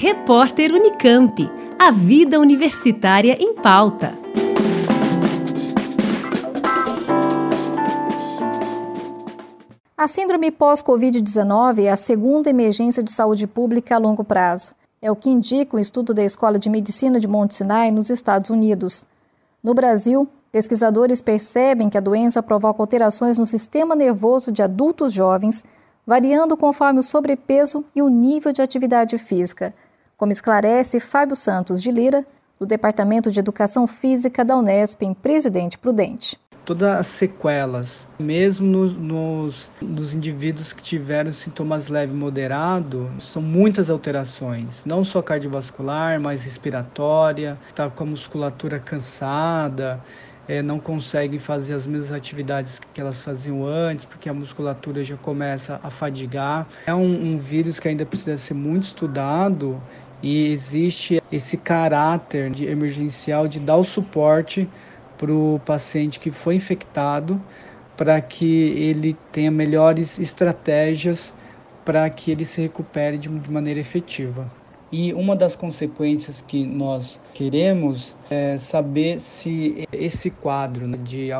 Repórter Unicamp. A vida universitária em pauta. A síndrome pós-Covid-19 é a segunda emergência de saúde pública a longo prazo. É o que indica o um estudo da Escola de Medicina de Mount Sinai, nos Estados Unidos. No Brasil, pesquisadores percebem que a doença provoca alterações no sistema nervoso de adultos jovens, variando conforme o sobrepeso e o nível de atividade física como esclarece Fábio Santos de Lira, do Departamento de Educação Física da Unesp, em Presidente Prudente. Todas as sequelas, mesmo nos, nos, nos indivíduos que tiveram sintomas leve e moderado, são muitas alterações, não só cardiovascular, mas respiratória, está com a musculatura cansada, é, não conseguem fazer as mesmas atividades que elas faziam antes, porque a musculatura já começa a fadigar. É um, um vírus que ainda precisa ser muito estudado e existe esse caráter de emergencial de dar o suporte para o paciente que foi infectado para que ele tenha melhores estratégias para que ele se recupere de, de maneira efetiva. E uma das consequências que nós queremos é saber se esse quadro né, de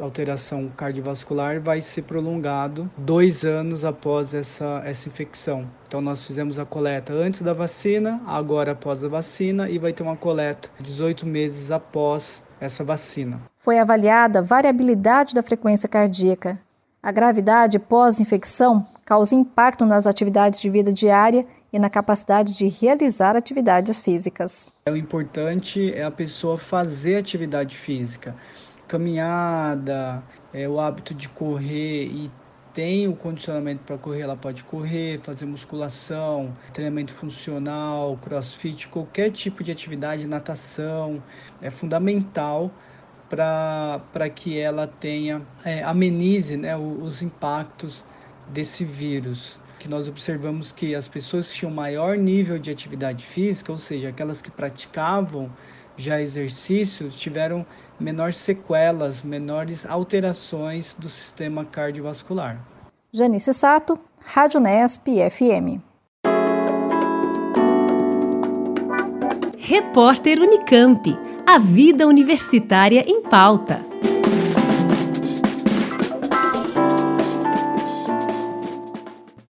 alteração cardiovascular vai ser prolongado dois anos após essa, essa infecção. Então, nós fizemos a coleta antes da vacina, agora após a vacina, e vai ter uma coleta 18 meses após essa vacina. Foi avaliada a variabilidade da frequência cardíaca. A gravidade pós-infecção causa impacto nas atividades de vida diária e na capacidade de realizar atividades físicas. O importante é a pessoa fazer atividade física, caminhada, é, o hábito de correr e tem o condicionamento para correr, ela pode correr, fazer musculação, treinamento funcional, crossfit, qualquer tipo de atividade, natação, é fundamental para que ela tenha, é, amenize né, os impactos desse vírus que nós observamos que as pessoas que tinham maior nível de atividade física, ou seja, aquelas que praticavam já exercícios, tiveram menores sequelas, menores alterações do sistema cardiovascular. Janice Sato, Rádio Nesp FM. Repórter Unicamp. A vida universitária em pauta.